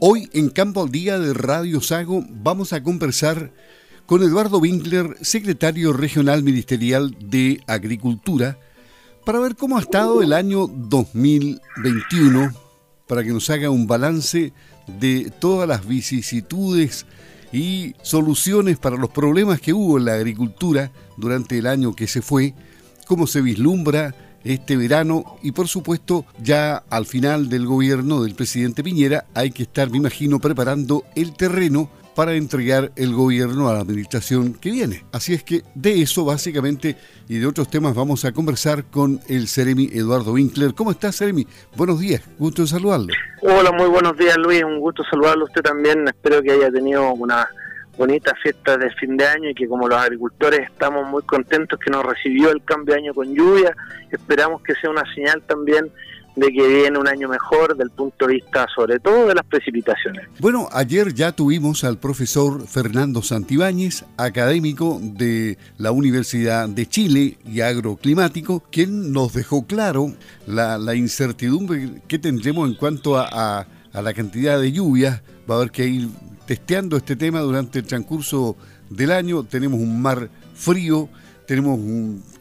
Hoy en Campo al Día de Radio Sago vamos a conversar con Eduardo Winkler, secretario regional ministerial de Agricultura, para ver cómo ha estado el año 2021, para que nos haga un balance de todas las vicisitudes y soluciones para los problemas que hubo en la agricultura durante el año que se fue, cómo se vislumbra este verano y por supuesto ya al final del gobierno del presidente Piñera hay que estar, me imagino, preparando el terreno para entregar el gobierno a la administración que viene. Así es que de eso básicamente y de otros temas vamos a conversar con el Ceremi Eduardo Winkler. ¿Cómo estás, Ceremi? Buenos días, gusto de saludarlo. Hola, muy buenos días, Luis. Un gusto saludarlo usted también. Espero que haya tenido una bonita fiesta de fin de año y que como los agricultores estamos muy contentos que nos recibió el cambio de año con lluvia. Esperamos que sea una señal también de que viene un año mejor del punto de vista sobre todo de las precipitaciones. Bueno, ayer ya tuvimos al profesor Fernando Santibáñez, académico de la Universidad de Chile y agroclimático, quien nos dejó claro la, incertidumbre que tendremos en cuanto a, a, la cantidad de lluvias. Va a haber que ir testeando este tema durante el transcurso del año. Tenemos un mar frío, tenemos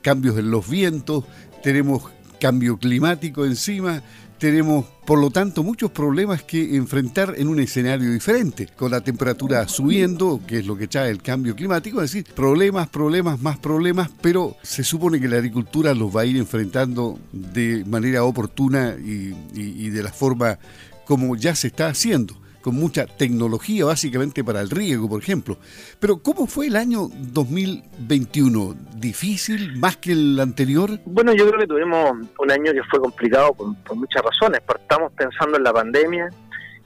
cambios en los vientos, tenemos cambio climático encima, tenemos por lo tanto muchos problemas que enfrentar en un escenario diferente, con la temperatura subiendo, que es lo que trae el cambio climático, es decir, problemas, problemas, más problemas, pero se supone que la agricultura los va a ir enfrentando de manera oportuna y, y de la forma como ya se está haciendo con mucha tecnología básicamente para el riego, por ejemplo. Pero ¿cómo fue el año 2021? ¿Difícil más que el anterior? Bueno, yo creo que tuvimos un año que fue complicado por, muchas razones. Partamos pensando en la pandemia,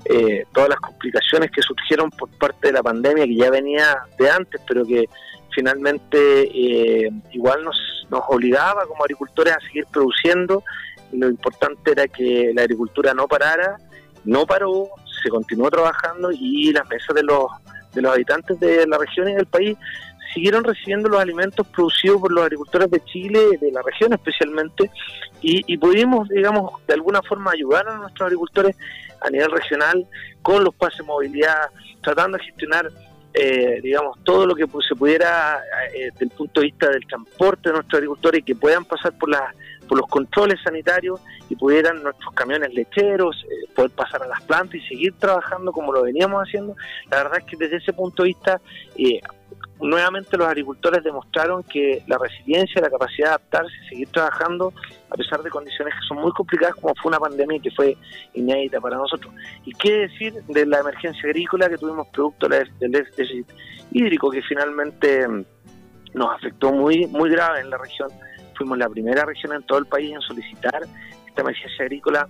eh, todas las complicaciones que surgieron por parte de la pandemia, que ya venía de antes, pero que finalmente eh, igual nos, nos obligaba como agricultores a seguir produciendo. Lo importante era que la agricultura no parara, no paró, se continuó trabajando y las mesas de los, de los habitantes de la región y del país siguieron recibiendo los alimentos producidos por los agricultores de Chile, de la región especialmente, y, pudimos, digamos, de alguna forma ayudar a nuestros agricultores a nivel regional con los pases de movilidad, tratando de gestionar, eh, digamos, todo lo que se pudiera eh, desde el punto de vista del transporte de nuestros agricultores y que puedan pasar por las por los controles sanitarios y pudieran nuestros camiones lecheros eh, poder pasar a las plantas y seguir trabajando como lo veníamos haciendo. La verdad es que desde ese punto de vista, eh, nuevamente los agricultores demostraron que la resiliencia, la capacidad de adaptarse y seguir trabajando a pesar de condiciones que son muy complicadas como fue una pandemia que fue inédita para nosotros. ¿Y qué decir de la emergencia agrícola que tuvimos producto del déficit hídrico que finalmente mm, nos afectó muy, muy grave en la región? Fuimos la primera región en todo el país en solicitar esta emergencia agrícola.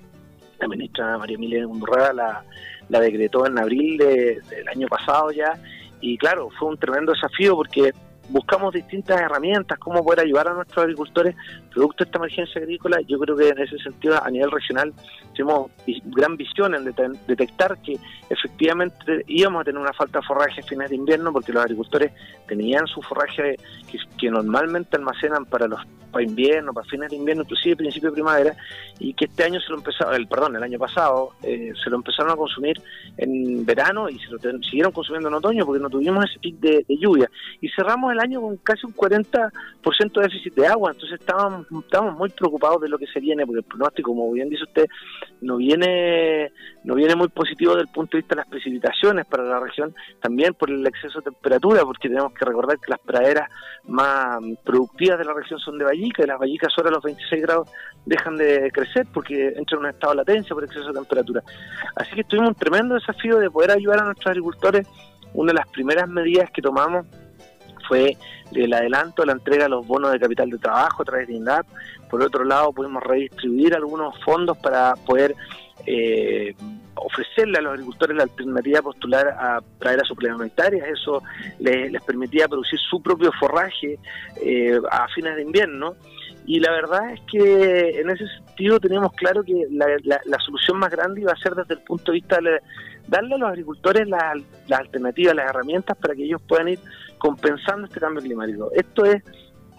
La ministra María Emilia Undurraga la, la decretó en abril del año pasado ya. Y claro, fue un tremendo desafío porque buscamos distintas herramientas, cómo poder ayudar a nuestros agricultores producto de esta emergencia agrícola. Yo creo que en ese sentido, a nivel regional, tenemos gran visión en detectar que efectivamente íbamos a tener una falta de forraje a fines de invierno porque los agricultores tenían su forraje que, normalmente almacenan para los para invierno, para fines de invierno, inclusive principio de primavera, y que este año se lo empezaron, el perdón, el año pasado eh, se lo empezaron a consumir en verano y se lo siguieron consumiendo en otoño porque no tuvimos ese pic de, de lluvia. Y cerramos el año con casi un 40% de déficit de agua, entonces estábamos, estábamos muy preocupados de lo que se viene, porque el pronóstico, como bien dice usted, no viene, no viene muy positivo desde el punto de vista de las precipitaciones para la región, también por el exceso de temperatura, porque tenemos que recordar que las praderas más productivas de la región son de Vallica, y las Vallicas sobre los 26 grados dejan de crecer porque entran en un estado de latencia por exceso de temperatura. Así que tuvimos un tremendo desafío de poder ayudar a nuestros agricultores. Una de las primeras medidas que tomamos fue el adelanto, la entrega de los bonos de capital de trabajo a través de INDAP. Por otro lado, pudimos redistribuir algunos fondos para poder eh, ofrecerle a los agricultores la alternativa de postular a praderas suplementarias. Eso les, permitía producir su propio forraje eh, a fines de invierno. Y la verdad es que en ese sentido teníamos claro que la, la, solución más grande iba a ser desde el punto de vista de darle a los agricultores las alternativas, las herramientas para que ellos puedan ir compensando este cambio climático. Esto es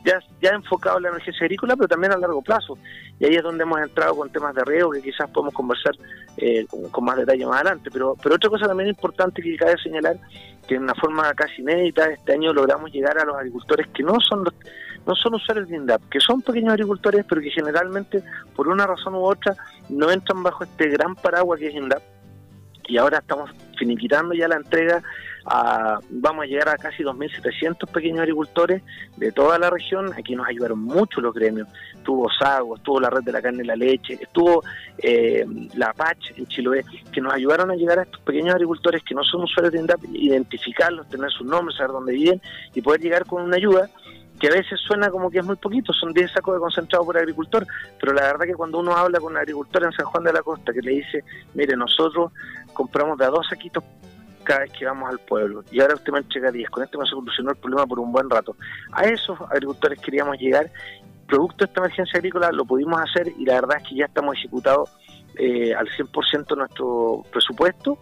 ya, ya enfocado en la emergencia agrícola, pero también a largo plazo. Y ahí es donde hemos entrado con temas de riego que quizás podemos conversar eh, con, más detalle más adelante. Pero, pero otra cosa también importante que cabe señalar, que de una forma casi inédita este año logramos llegar a los agricultores que no son los, no son usuarios de INDAP, que son pequeños agricultores, pero que generalmente, por una razón u otra, no entran bajo este gran paraguas que es INDAP. Y ahora estamos finiquitando ya la entrega vamos a llegar a casi 2.700 pequeños agricultores de toda la región. Aquí nos ayudaron mucho los gremios. Estuvo Sago, estuvo la Red de la Carne y la Leche, estuvo eh, la PACH en Chiloé, que nos ayudaron a llegar a estos pequeños agricultores que no son usuarios de INDAP, identificarlos, tener sus nombres, saber dónde viven y poder llegar con una ayuda que a veces suena como que es muy poquito, son 10 sacos de concentrado por agricultor, pero la verdad que cuando uno habla con un agricultor en San Juan de la Costa que le dice, mire, nosotros compramos de a dos saquitos cada vez que vamos al pueblo. Y ahora usted me entrega 10. Con esto me solucionó el problema por un buen rato. A esos agricultores queríamos llegar. Producto de esta emergencia agrícola lo pudimos hacer y la verdad es que ya estamos ejecutados eh, al 100% nuestro presupuesto.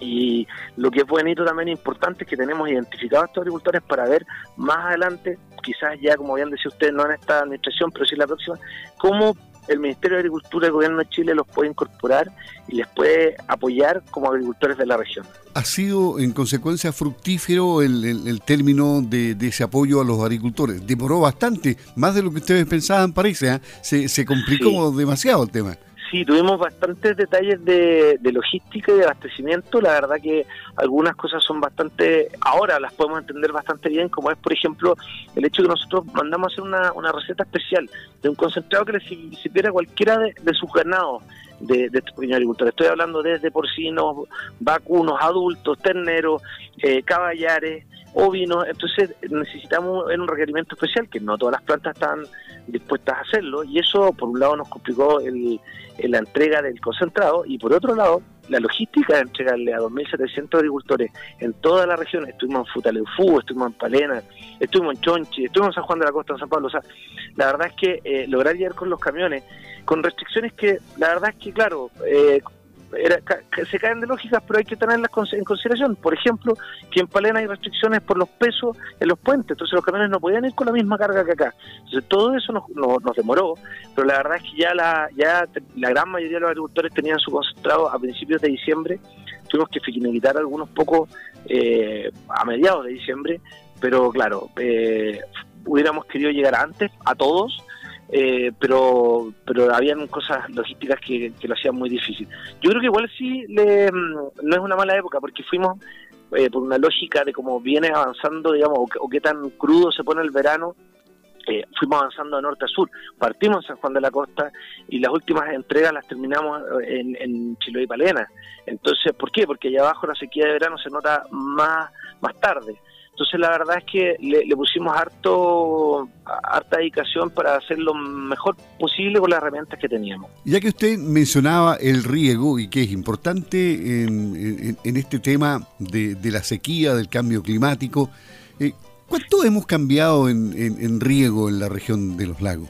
Y lo que es bonito también e importante es que tenemos identificados a estos agricultores para ver más adelante, quizás ya como bien decía usted, no en esta administración, pero sí en la próxima, cómo el Ministerio de Agricultura del Gobierno de Chile los puede incorporar y les puede apoyar como agricultores de la región. ¿Ha sido en consecuencia fructífero el, término de, ese apoyo a los agricultores? Demoró bastante, más de lo que ustedes pensaban parece, ¿eh? se, complicó demasiado el tema. Sí, tuvimos bastantes detalles de, logística y de abastecimiento. La verdad que algunas cosas son bastante, ahora las podemos entender bastante bien, como es, por ejemplo, el hecho de que nosotros mandamos a hacer una, receta especial de un concentrado que le sirviera a cualquiera de, sus ganados de, de estos pequeños agricultores. Estoy hablando desde porcinos, vacunos, adultos, terneros, eh, caballares, ovinos. Entonces necesitamos un requerimiento especial, que no todas las plantas están dispuestas a hacerlo, y eso por un lado nos complicó el la entrega del concentrado y por otro lado la logística de entregarle a 2.700 agricultores en toda la región, estuvimos en Futaleufú, estuvimos en Palena, estuvimos en Chonchi, estuvimos en San Juan de la Costa, en San Pablo, o sea, la verdad es que eh, lograr llegar con los camiones, con restricciones que la verdad es que claro, eh, se caen de lógicas, pero hay que tenerlas en consideración. Por ejemplo, que en Palena hay restricciones por los pesos en los puentes, entonces los camiones no podían ir con la misma carga que acá. Entonces todo eso nos, nos, demoró, pero la verdad es que ya la, ya la gran mayoría de los agricultores tenían su concentrado a principios de diciembre, tuvimos que finiquitar algunos pocos eh, a mediados de diciembre, pero claro, eh, hubiéramos querido llegar antes a todos, eh, pero pero habían cosas logísticas que, lo hacían muy difícil. Yo creo que igual sí le, mm, no es una mala época porque fuimos eh, por una lógica de cómo viene avanzando, digamos, o, qué tan crudo se pone el verano. Eh, fuimos avanzando de norte a sur, partimos en San Juan de la Costa y las últimas entregas las terminamos en, en Chiloé y Palena. Entonces, ¿por qué? Porque allá abajo la sequía de verano se nota más, más tarde. Entonces la verdad es que le, pusimos harto, harta dedicación para hacer lo mejor posible con las herramientas que teníamos. Ya que usted mencionaba el riego y que es importante en, este tema de, la sequía, del cambio climático, eh, ¿cuánto hemos cambiado en, riego en la región de los lagos?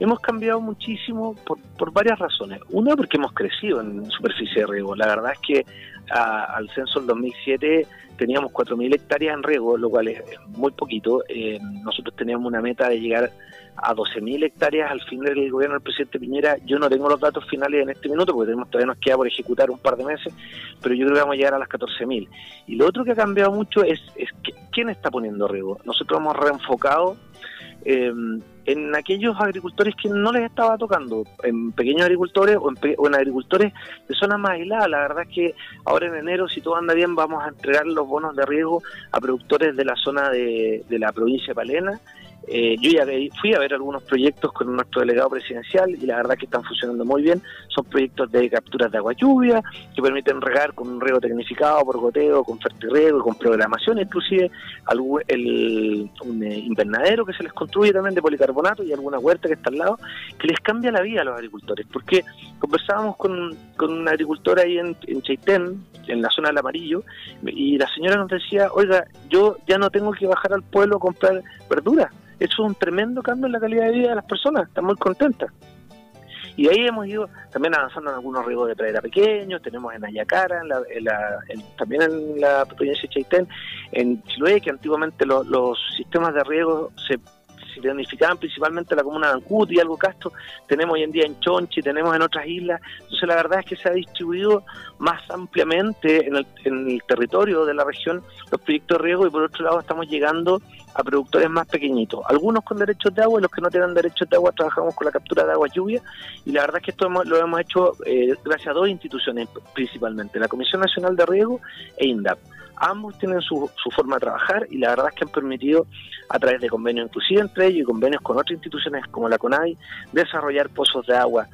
Hemos cambiado muchísimo por, por varias razones. Una, porque hemos crecido en superficie de riego. La verdad es que al censo del 2007 teníamos 4.000 hectáreas en riego, lo cual es muy poquito. Eh, nosotros teníamos una meta de llegar a 12.000 hectáreas al fin del gobierno del presidente Piñera. Yo no tengo los datos finales en este minuto porque tenemos, todavía nos queda por ejecutar un par de meses, pero yo creo que vamos a llegar a las 14.000. Y lo otro que ha cambiado mucho es, es quién está poniendo riego. Nosotros hemos reenfocado eh, en aquellos agricultores que no les estaba tocando, en pequeños agricultores o en, agricultores de zonas más aisladas. La verdad es que ahora en enero, si todo anda bien, vamos a entregar los bonos de riesgo a productores de la zona de, de la provincia de Palena eh, yo ya fui a ver algunos proyectos con nuestro delegado presidencial y la verdad que están funcionando muy bien. Son proyectos de capturas de agua lluvia que permiten regar con un riego tecnificado por goteo, con fertirriego con programación, inclusive el, un eh, invernadero que se les construye también de policarbonato y alguna huerta que está al lado, que les cambia la vida a los agricultores. Porque conversábamos con, con una agricultora ahí en, en Chaitén, en la zona del amarillo, y la señora nos decía, oiga, yo ya no tengo que bajar al pueblo a comprar verduras es un tremendo cambio en la calidad de vida de las personas, están muy contentas. Y ahí hemos ido también avanzando en algunos riegos de pradera pequeños, tenemos en Ayacara, en la, también en la provincia de Chaitén, en Chiloé, que antiguamente los sistemas de riego se se identificaban principalmente la comuna de Ancuti y algo Castro, tenemos hoy en día en Chonchi, tenemos en otras islas, entonces la verdad es que se ha distribuido más ampliamente en el, territorio de la región los proyectos de riego y por otro lado estamos llegando a productores más pequeñitos, algunos con derechos de agua y los que no tienen derechos de agua trabajamos con la captura de agua lluvia y la verdad es que esto lo hemos hecho eh, gracias a dos instituciones principalmente, la Comisión Nacional de Riego e INDAP ambos tienen su, su, forma de trabajar y la verdad es que han permitido, a través de convenios inclusive entre ellos y convenios con otras instituciones como la CONADI, desarrollar pozos de agua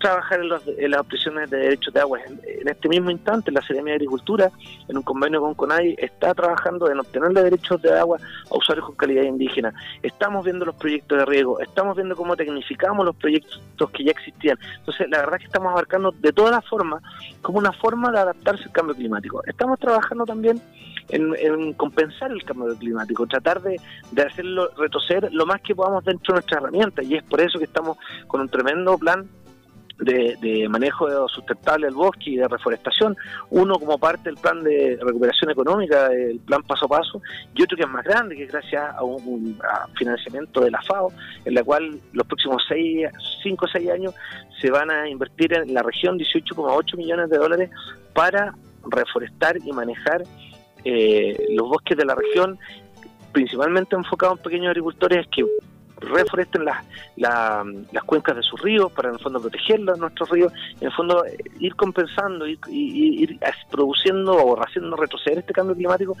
trabajar en, las prisiones de derechos de agua. En, este mismo instante, la Seremia de Agricultura, en un convenio con CONAI, está trabajando en obtener los derechos de agua a usuarios con calidad indígena. Estamos viendo los proyectos de riego, estamos viendo cómo tecnificamos los proyectos que ya existían. Entonces, la verdad es que estamos abarcando de todas las formas como una forma de adaptarse al cambio climático. Estamos trabajando también en, compensar el cambio climático, tratar de, de hacerlo retroceder lo más que podamos dentro de nuestra herramienta. Y es por eso que estamos con un tremendo plan de, manejo sustentable del bosque y de reforestación, uno como parte del plan de recuperación económica, el plan paso a paso, y otro que es más grande, que es gracias a un financiamiento de la FAO, en la cual los próximos 5 o 6 años se van a invertir en la región 18,8 millones de dólares para reforestar y manejar eh, los bosques de la región, principalmente enfocados en pequeños agricultores que reforesten las, las cuencas de sus ríos para en el fondo protegerlos, nuestros ríos, en el fondo eh, ir compensando, ir, ir, produciendo o haciendo retroceder este cambio climático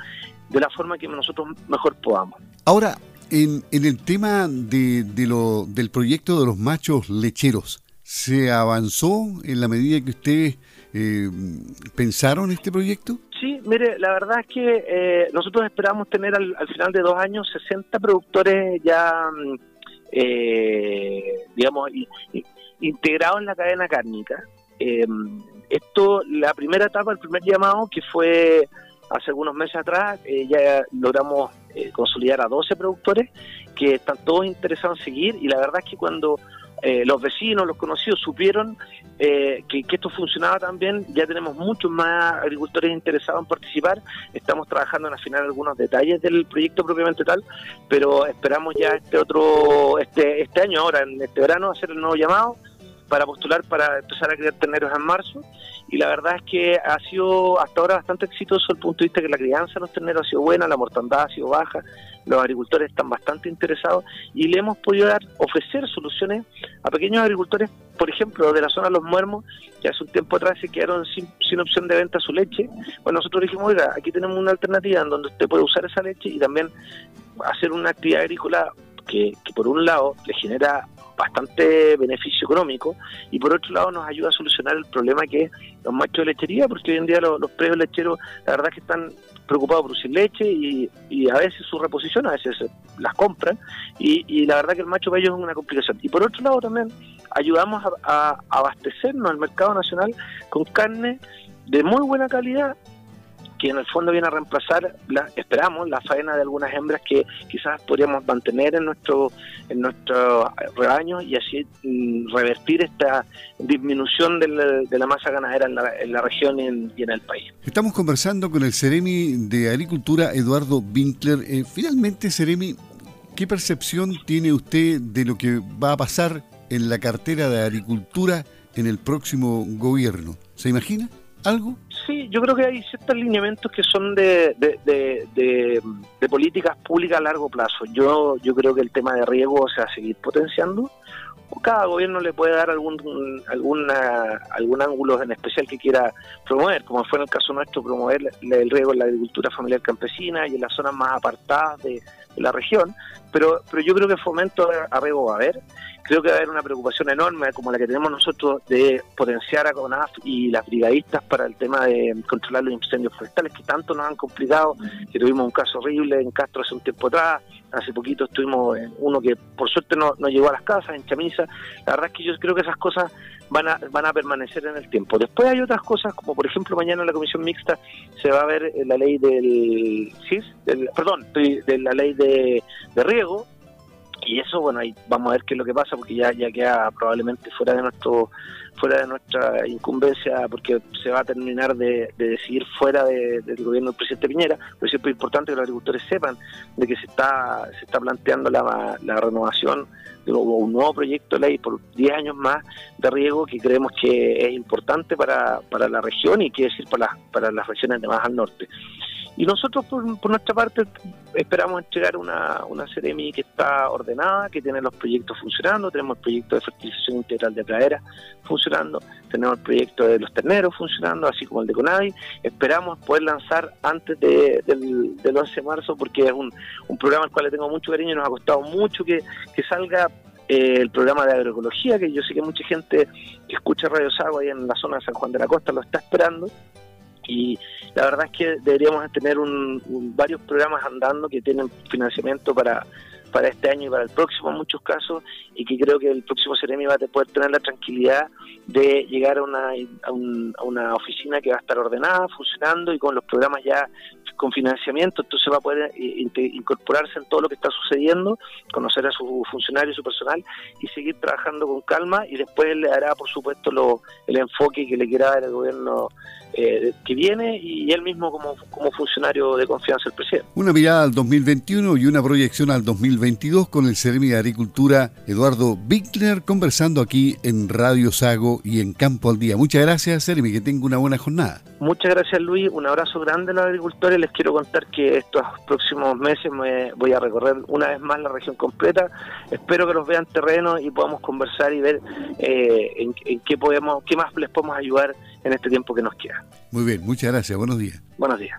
de la forma que nosotros mejor podamos. Ahora, en, en el tema de, de lo, del proyecto de los machos lecheros, ¿se avanzó en la medida que ustedes eh, pensaron este proyecto? Sí, mire, la verdad es que eh, nosotros esperamos tener al, al, final de dos años 60 productores ya mm, eh, digamos, integrado en la cadena cárnica. Em, esto, la primera etapa, el primer llamado, que fue hace algunos meses atrás, eh, ya logramos eh, consolidar a 12 productores que están todos interesados en seguir y la verdad es que cuando eh, los vecinos, los conocidos supieron eh, que, esto funcionaba también, ya tenemos muchos más agricultores interesados en participar, estamos trabajando en afinar algunos detalles del proyecto propiamente tal, pero esperamos ya este otro, este, este año ahora, en este verano, hacer el nuevo llamado para postular para empezar a criar terneros en marzo y la verdad es que ha sido hasta ahora bastante exitoso desde el punto de vista que la crianza de los terneros ha sido buena, la mortandad ha sido baja, los agricultores están bastante interesados y le hemos podido dar, ofrecer soluciones a pequeños agricultores, por ejemplo, de la zona de los muermos, que hace un tiempo atrás se quedaron sin, sin opción de venta su leche. Bueno, nosotros dijimos, oiga, aquí tenemos una alternativa en donde usted puede usar esa leche y también hacer una actividad agrícola que, que por un lado le genera bastante beneficio económico y por otro lado nos ayuda a solucionar el problema que es los machos de lechería, porque hoy en día los, los predios lecheros la verdad que están preocupados por producir leche y, a veces su reposición, a veces las compran y, y, la verdad que el macho para ellos es una complicación. Y por otro lado también ayudamos a, a abastecernos al mercado nacional con carne de muy buena calidad que en el fondo viene a reemplazar, la, esperamos, la faena de algunas hembras que quizás podríamos mantener en nuestro en nuestro rebaño y así mm, revertir esta disminución de la, masa ganadera en la, región y en, y en, el país. Estamos conversando con el Ceremi de Agricultura, Eduardo Winkler. Eh, finalmente, Ceremi, ¿qué percepción tiene usted de lo que va a pasar en la cartera de Agricultura en el próximo gobierno? ¿Se imagina algo? Sí, yo creo que hay ciertos lineamientos que son de, de, de, políticas públicas a largo plazo. Yo, yo creo que el tema de riego se va a seguir potenciando. Cada gobierno le puede dar algún, alguna, algún ángulo en especial que quiera promover, como fue en el caso nuestro, promover el riego en la agricultura familiar campesina y en las zonas más apartadas de, la región, pero, pero yo creo que fomento a riego va a haber creo que va a haber una preocupación enorme como la que tenemos nosotros de potenciar a CONAF y las brigadistas para el tema de controlar los incendios forestales que tanto nos han complicado, que tuvimos un caso horrible en Castro hace un tiempo atrás, hace poquito estuvimos en uno que por suerte no, no llegó a las casas, en Chamisa, la verdad es que yo creo que esas cosas van a, van a permanecer en el tiempo. Después hay otras cosas, como por ejemplo mañana en la comisión mixta se va a ver la ley del CIS, perdón, de la ley de, de riego, y eso bueno ahí vamos a ver qué es lo que pasa porque ya ya queda probablemente fuera de nuestro fuera de nuestra incumbencia porque se va a terminar de, decidir fuera del gobierno del presidente Piñera. Pero es siempre importante que los agricultores sepan de que se está se está planteando la, renovación de un nuevo proyecto de ley por 10 años más de riego que creemos que es importante para, para la región y quiere decir para, para las regiones de más al norte y nosotros, por, nuestra parte, esperamos entregar una, una Ceremi que está ordenada, que tiene los proyectos funcionando. Tenemos el proyecto de fertilización integral de pradera funcionando, tenemos el proyecto de los terneros funcionando, así como el de Conadi. Esperamos poder lanzar antes del, del 11 de marzo, porque es un, un programa al cual le tengo mucho cariño y nos ha costado mucho que, que salga eh, el programa de agroecología, que yo sé que mucha gente que escucha Radio Sago ahí en la zona de San Juan de la Costa lo está esperando y la verdad es que deberíamos tener un, varios programas andando que tienen financiamiento para, para este año y para el próximo en muchos casos y que creo que el próximo Ceremi va a poder tener la tranquilidad de llegar a una, a, una oficina que va a estar ordenada, funcionando y con los programas ya con financiamiento, entonces va a poder eh, incorporarse en todo lo que está sucediendo, conocer a su funcionario y su personal y seguir trabajando con calma y después le dará, por supuesto, lo, el enfoque que le quiera dar el gobierno eh, que viene y él mismo como, como funcionario de confianza del presidente. Una mirada al 2021 y una proyección al 2022 con el Ceremi de Agricultura Eduardo Bickler conversando aquí en Radio Sago y en Campo al Día. Muchas gracias, Ceremi, que tenga una buena jornada. Muchas gracias, Luis. Un abrazo grande a los agricultores. Les quiero contar que estos próximos meses me voy a recorrer una vez más la región completa. Espero que los vean terreno y podamos conversar y ver eh, en, en, qué podemos, qué más les podemos ayudar en este tiempo que nos queda. Muy bien, muchas gracias. Buenos días. Buenos días.